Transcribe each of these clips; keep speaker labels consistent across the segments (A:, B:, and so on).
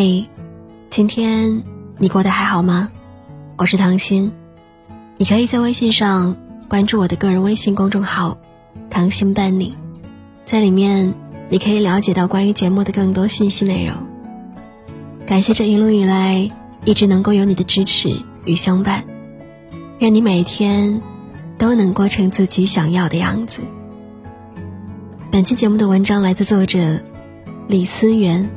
A: 嗨，今天你过得还好吗？我是唐心，你可以在微信上关注我的个人微信公众号“唐心伴你”，在里面你可以了解到关于节目的更多信息内容。感谢这一路以来一直能够有你的支持与相伴，愿你每一天都能过成自己想要的样子。本期节目的文章来自作者李思源。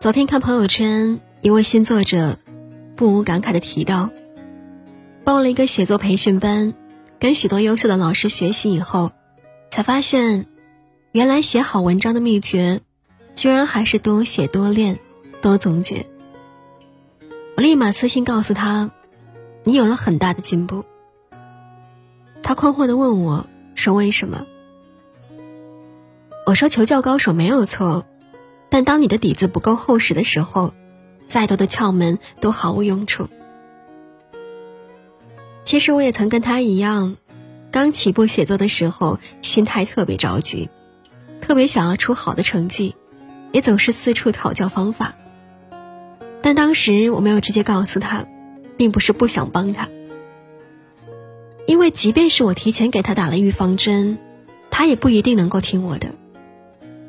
A: 昨天看朋友圈，一位新作者不无感慨的提到，报了一个写作培训班，跟许多优秀的老师学习以后，才发现，原来写好文章的秘诀，居然还是多写多练，多总结。我立马私信告诉他，你有了很大的进步。他困惑的问我，说为什么？我说求教高手没有错。但当你的底子不够厚实的时候，再多的窍门都毫无用处。其实我也曾跟他一样，刚起步写作的时候，心态特别着急，特别想要出好的成绩，也总是四处讨教方法。但当时我没有直接告诉他，并不是不想帮他，因为即便是我提前给他打了预防针，他也不一定能够听我的。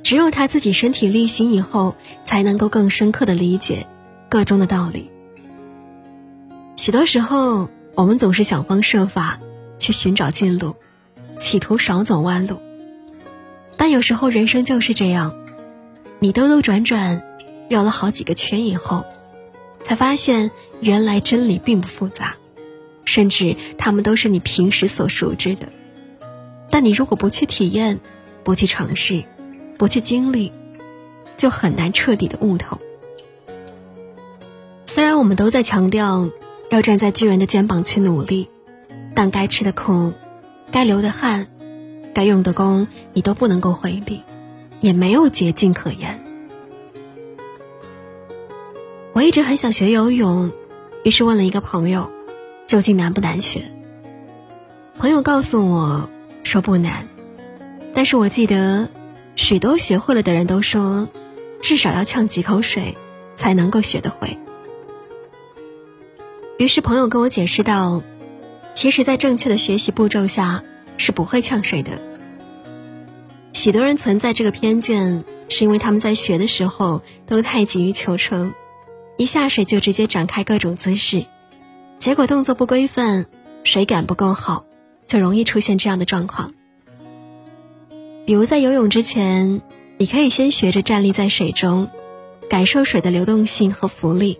A: 只有他自己身体力行以后，才能够更深刻的理解个中的道理。许多时候，我们总是想方设法去寻找近路，企图少走弯路。但有时候人生就是这样，你兜兜转转，绕了好几个圈以后，才发现原来真理并不复杂，甚至他们都是你平时所熟知的。但你如果不去体验，不去尝试。不去经历，就很难彻底的悟透。虽然我们都在强调要站在巨人的肩膀去努力，但该吃的苦，该流的汗，该用的功，你都不能够回避，也没有捷径可言。我一直很想学游泳，于是问了一个朋友，究竟难不难学？朋友告诉我说不难，但是我记得。许多学会了的人都说，至少要呛几口水，才能够学得会。于是朋友跟我解释道，其实，在正确的学习步骤下是不会呛水的。许多人存在这个偏见，是因为他们在学的时候都太急于求成，一下水就直接展开各种姿势，结果动作不规范，水感不够好，就容易出现这样的状况。比如在游泳之前，你可以先学着站立在水中，感受水的流动性和浮力。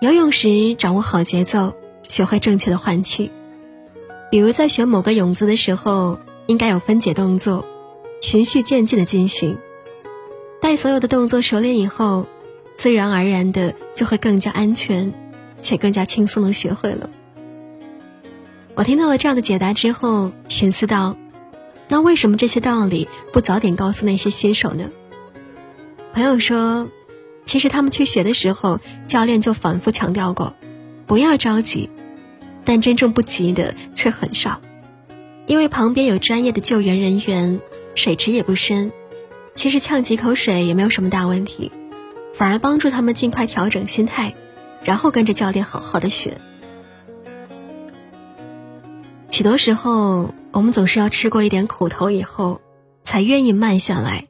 A: 游泳时掌握好节奏，学会正确的换气。比如在学某个泳姿的时候，应该有分解动作，循序渐进的进行。待所有的动作熟练以后，自然而然的就会更加安全，且更加轻松的学会了。我听到了这样的解答之后，寻思道。那为什么这些道理不早点告诉那些新手呢？朋友说，其实他们去学的时候，教练就反复强调过，不要着急，但真正不急的却很少，因为旁边有专业的救援人员，水池也不深，其实呛几口水也没有什么大问题，反而帮助他们尽快调整心态，然后跟着教练好好的学。许多时候。我们总是要吃过一点苦头以后，才愿意慢下来，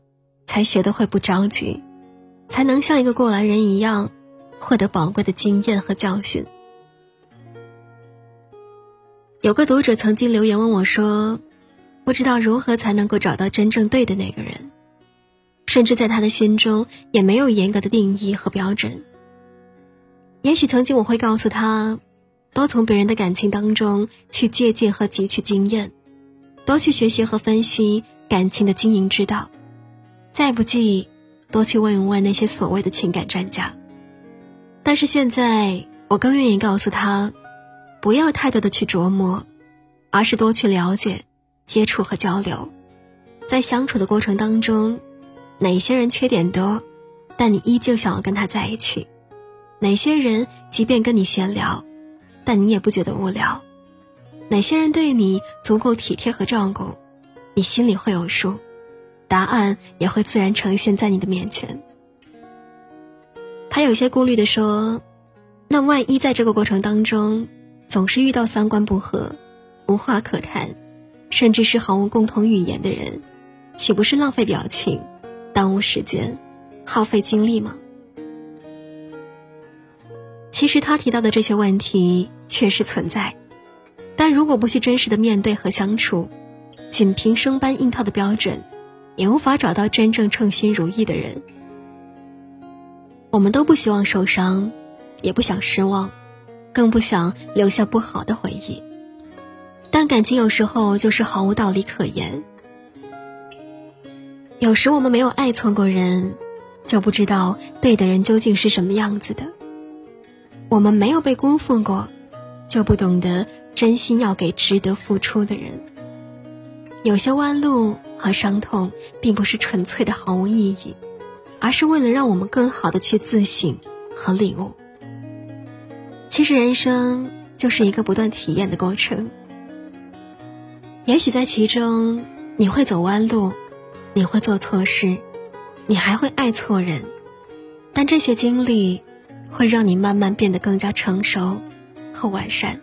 A: 才学得会不着急，才能像一个过来人一样，获得宝贵的经验和教训。有个读者曾经留言问我说：“不知道如何才能够找到真正对的那个人，甚至在他的心中也没有严格的定义和标准。”也许曾经我会告诉他，多从别人的感情当中去借鉴和汲取经验。多去学习和分析感情的经营之道，再不济，多去问一问那些所谓的情感专家。但是现在，我更愿意告诉他，不要太多的去琢磨，而是多去了解、接触和交流。在相处的过程当中，哪些人缺点多，但你依旧想要跟他在一起；哪些人即便跟你闲聊，但你也不觉得无聊。哪些人对你足够体贴和照顾，你心里会有数，答案也会自然呈现在你的面前。他有些顾虑的说：“那万一在这个过程当中，总是遇到三观不合、无话可谈，甚至是毫无共同语言的人，岂不是浪费表情、耽误时间、耗费精力吗？”其实他提到的这些问题确实存在，但如果不去真实的面对和相处，仅凭生搬硬套的标准，也无法找到真正称心如意的人。我们都不希望受伤，也不想失望，更不想留下不好的回忆。但感情有时候就是毫无道理可言。有时我们没有爱错过人，就不知道对的人究竟是什么样子的。我们没有被辜负过，就不懂得真心要给值得付出的人。有些弯路和伤痛，并不是纯粹的毫无意义，而是为了让我们更好的去自省和领悟。其实人生就是一个不断体验的过程。也许在其中，你会走弯路，你会做错事，你还会爱错人，但这些经历。会让你慢慢变得更加成熟和完善。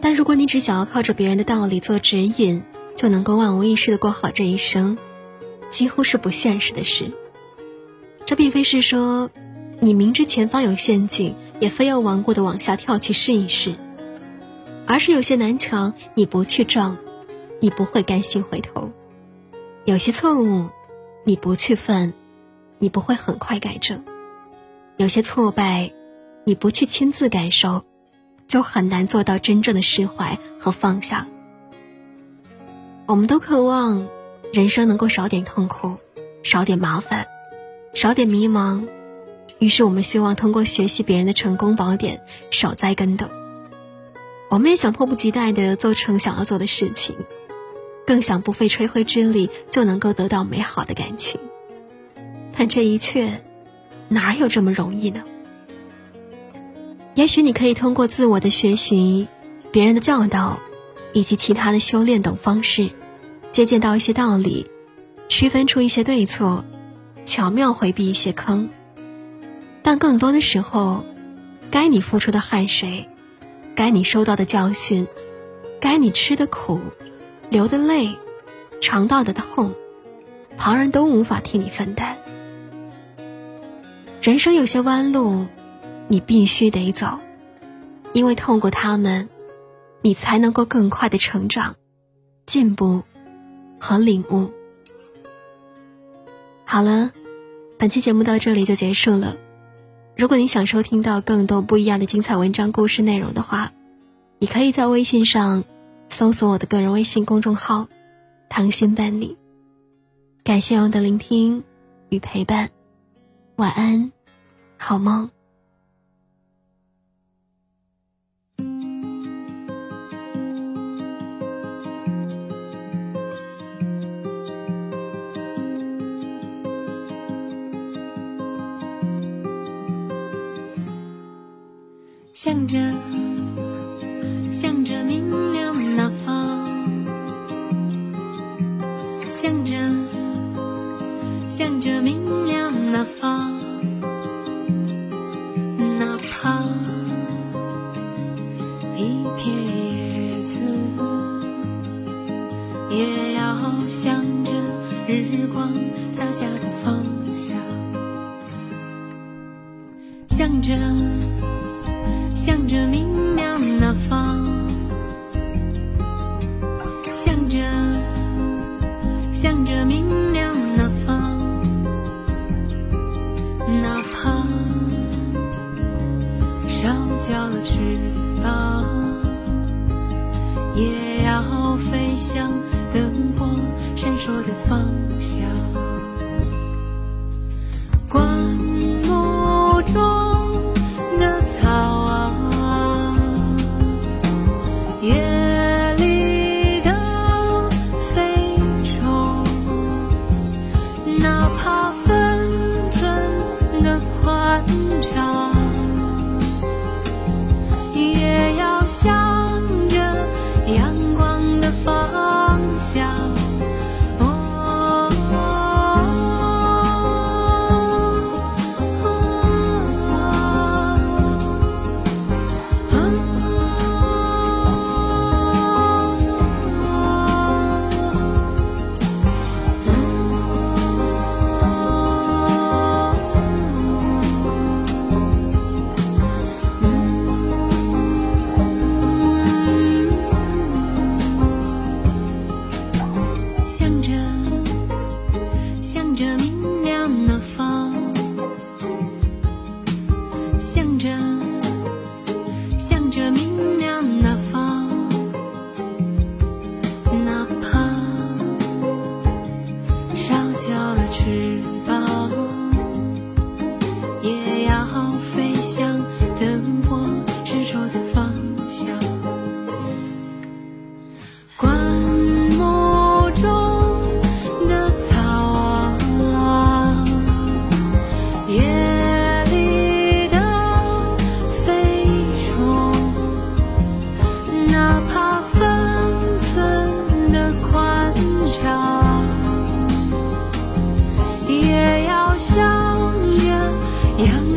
A: 但如果你只想要靠着别人的道理做指引，就能够万无一失的过好这一生，几乎是不现实的事。这并非是说，你明知前方有陷阱，也非要顽固的往下跳去试一试，而是有些南墙你不去撞，你不会甘心回头；有些错误你不去犯，你不会很快改正。有些挫败，你不去亲自感受，就很难做到真正的释怀和放下。我们都渴望人生能够少点痛苦，少点麻烦，少点迷茫。于是，我们希望通过学习别人的成功宝典，少栽跟斗。我们也想迫不及待地做成想要做的事情，更想不费吹灰之力就能够得到美好的感情。但这一切。哪有这么容易呢？也许你可以通过自我的学习、别人的教导，以及其他的修炼等方式，借鉴到一些道理，区分出一些对错，巧妙回避一些坑。但更多的时候，该你付出的汗水，该你收到的教训，该你吃的苦、流的泪、尝到的痛，旁人都无法替你分担。人生有些弯路，你必须得走，因为透过他们，你才能够更快的成长、进步和领悟。好了，本期节目到这里就结束了。如果你想收听到更多不一样的精彩文章、故事内容的话，你可以在微信上搜索我的个人微信公众号“糖心伴你”。感谢我的聆听与陪伴，晚安。好梦。
B: 向着向着明亮那方向着向着明亮那方哪怕一片叶子也要向着日光洒下的方向向着向着明亮那方，向着，向着明亮那方，哪怕烧焦了翅膀，也要飞向灯光闪烁的方向。笑呀